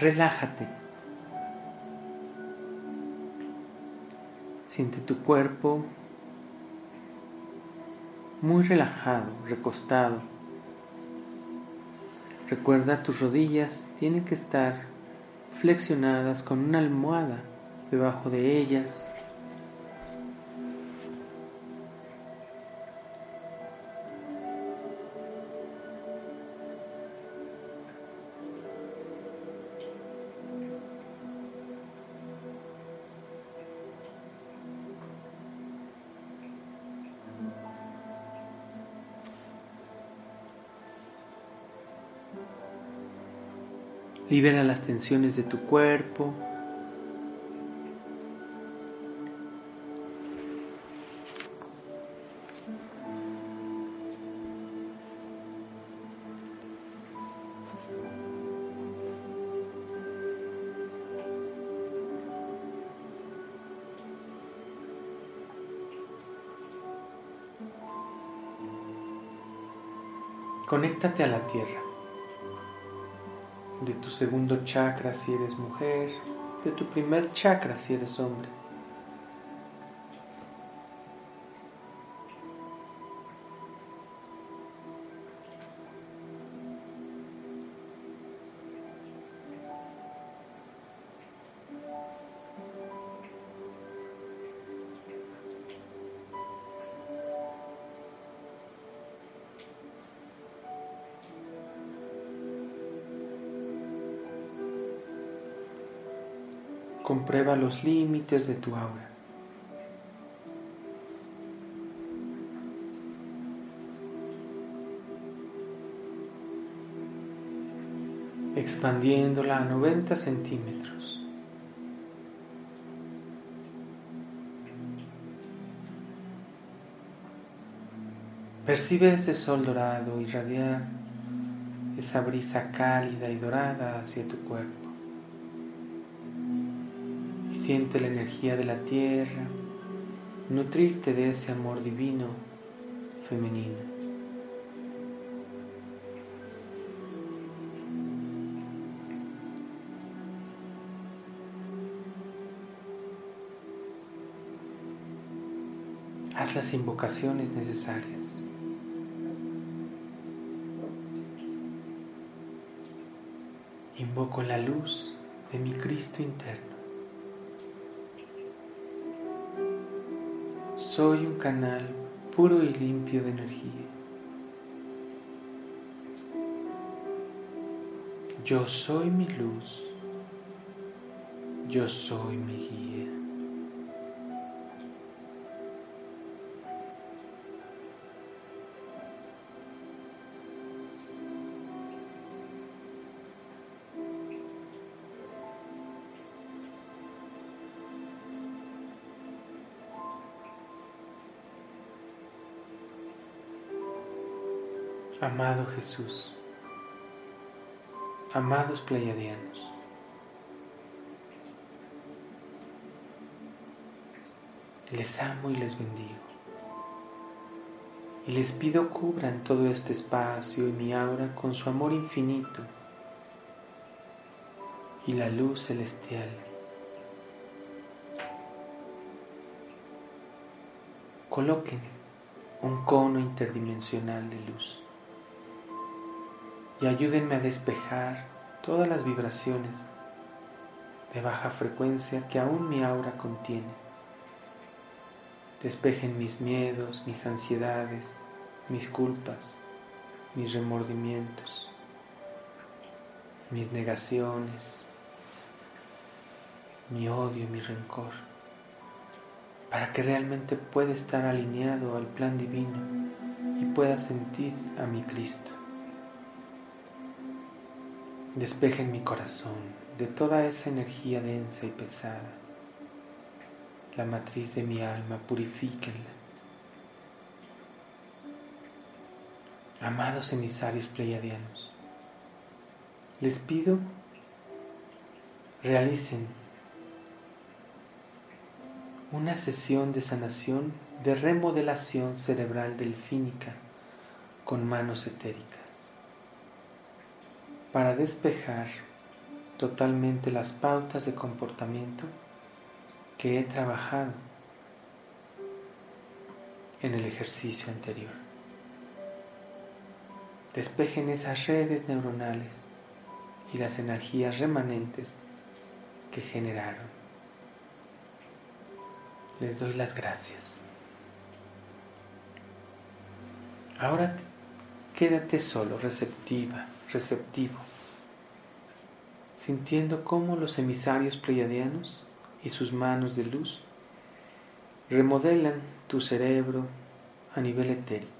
Relájate. Siente tu cuerpo muy relajado, recostado. Recuerda tus rodillas tienen que estar flexionadas con una almohada debajo de ellas Libera las tensiones de tu cuerpo. Conéctate a la tierra de tu segundo chakra si eres mujer, de tu primer chakra si eres hombre. Comprueba los límites de tu aura. expandiéndola a 90 centímetros. Percibe ese sol dorado irradiar esa brisa cálida y dorada hacia tu cuerpo. Siente la energía de la tierra, nutrirte de ese amor divino femenino. Haz las invocaciones necesarias. Invoco la luz de mi Cristo interno. Soy un canal puro y limpio de energía. Yo soy mi luz. Yo soy mi guía. Amado Jesús, amados pleiadianos, les amo y les bendigo. Y les pido cubran todo este espacio y mi aura con su amor infinito y la luz celestial. Coloquen un cono interdimensional de luz y ayúdenme a despejar todas las vibraciones de baja frecuencia que aún mi aura contiene. Despejen mis miedos, mis ansiedades, mis culpas, mis remordimientos, mis negaciones, mi odio, mi rencor, para que realmente pueda estar alineado al plan divino y pueda sentir a mi Cristo. Despejen mi corazón de toda esa energía densa y pesada. La matriz de mi alma, purifíquenla. Amados emisarios pleiadianos, les pido realicen una sesión de sanación de remodelación cerebral delfínica con manos etéricas para despejar totalmente las pautas de comportamiento que he trabajado en el ejercicio anterior. Despejen esas redes neuronales y las energías remanentes que generaron. Les doy las gracias. Ahora quédate solo, receptiva, receptivo, sintiendo cómo los emisarios pleiadianos y sus manos de luz remodelan tu cerebro a nivel etérico.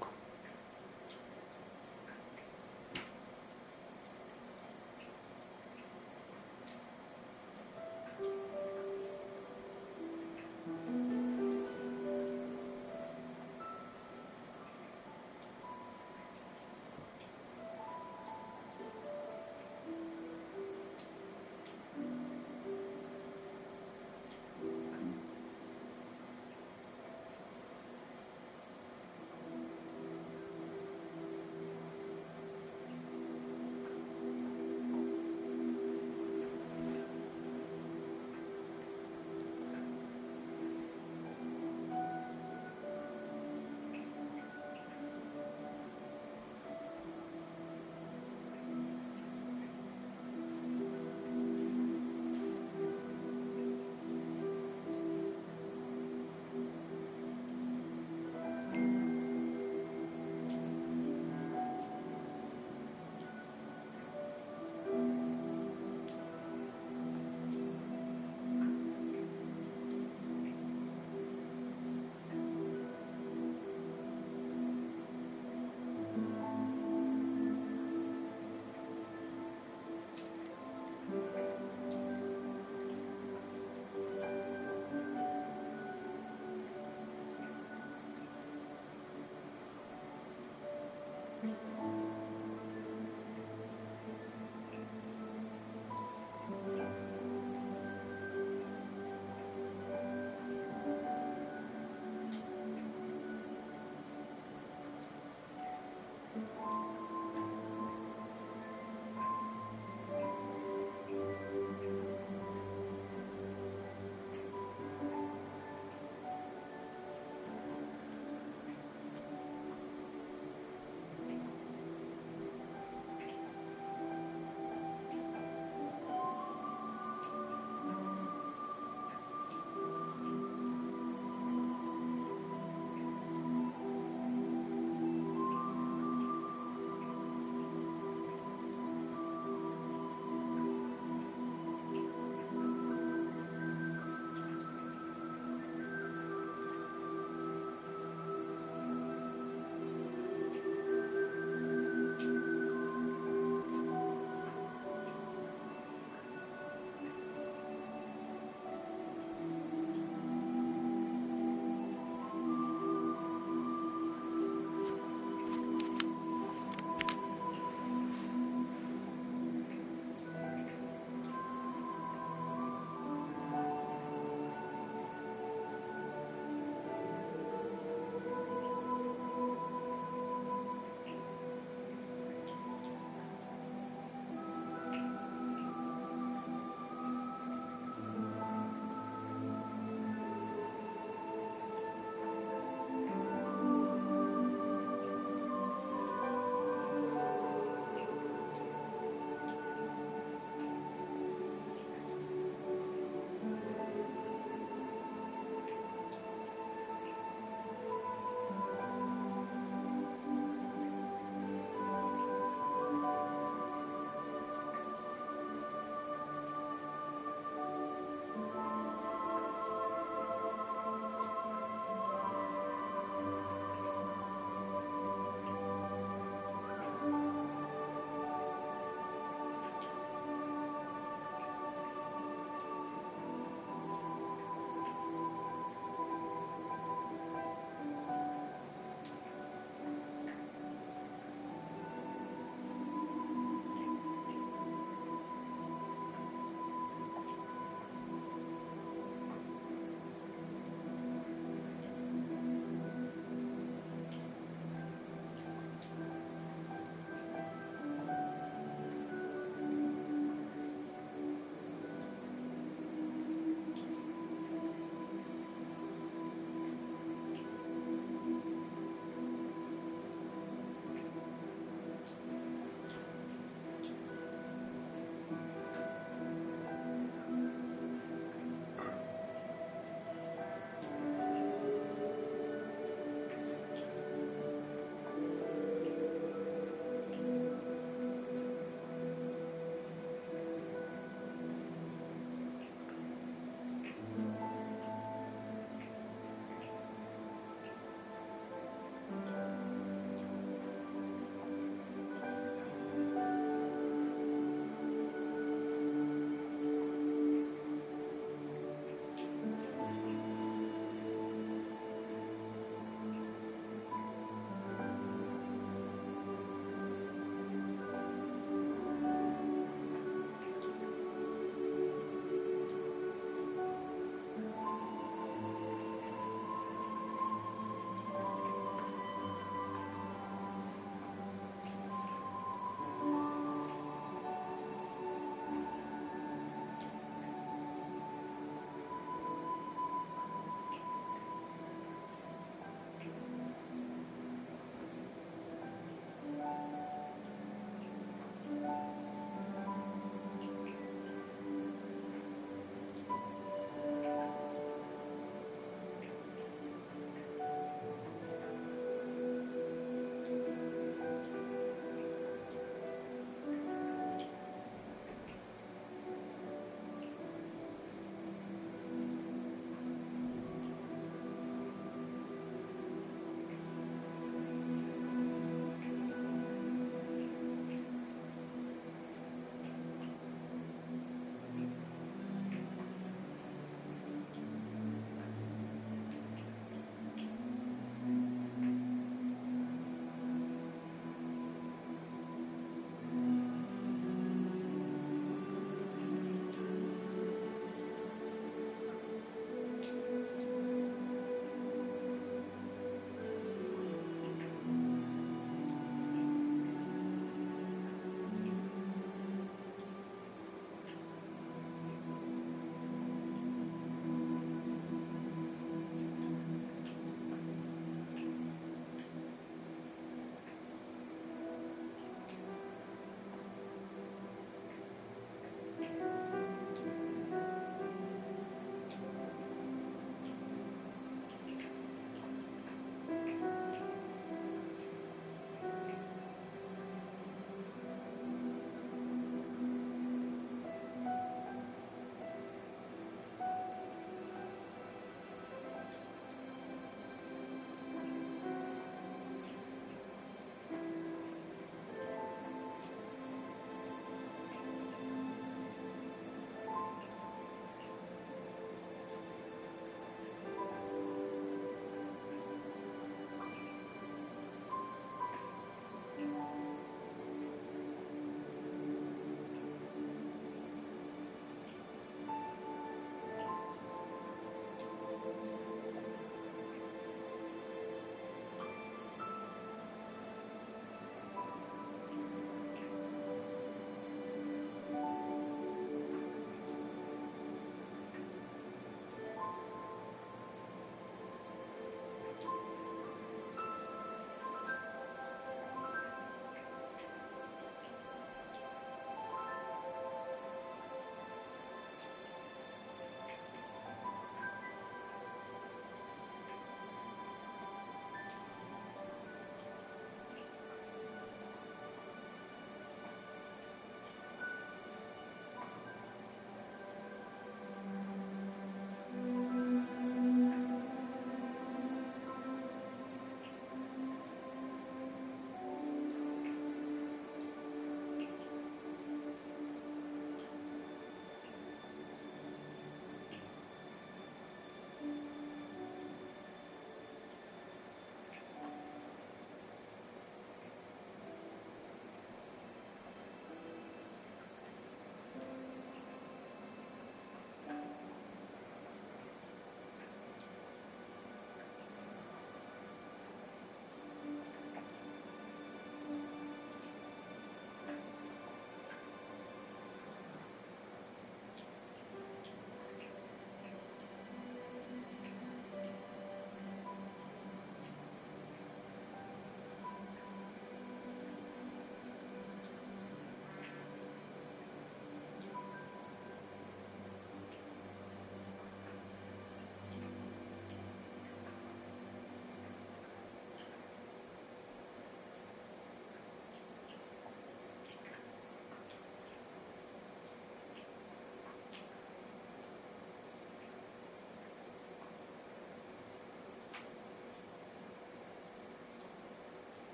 me.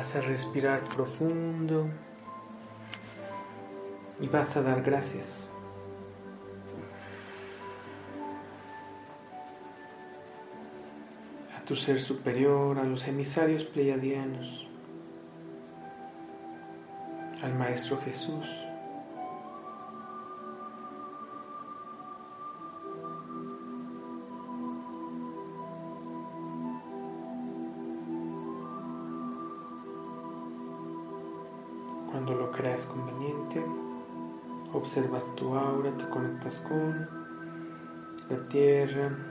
Vas a respirar profundo y vas a dar gracias. A tu ser superior, a los emisarios pleiadianos, al Maestro Jesús. Observas tu aura, te conectas con la tierra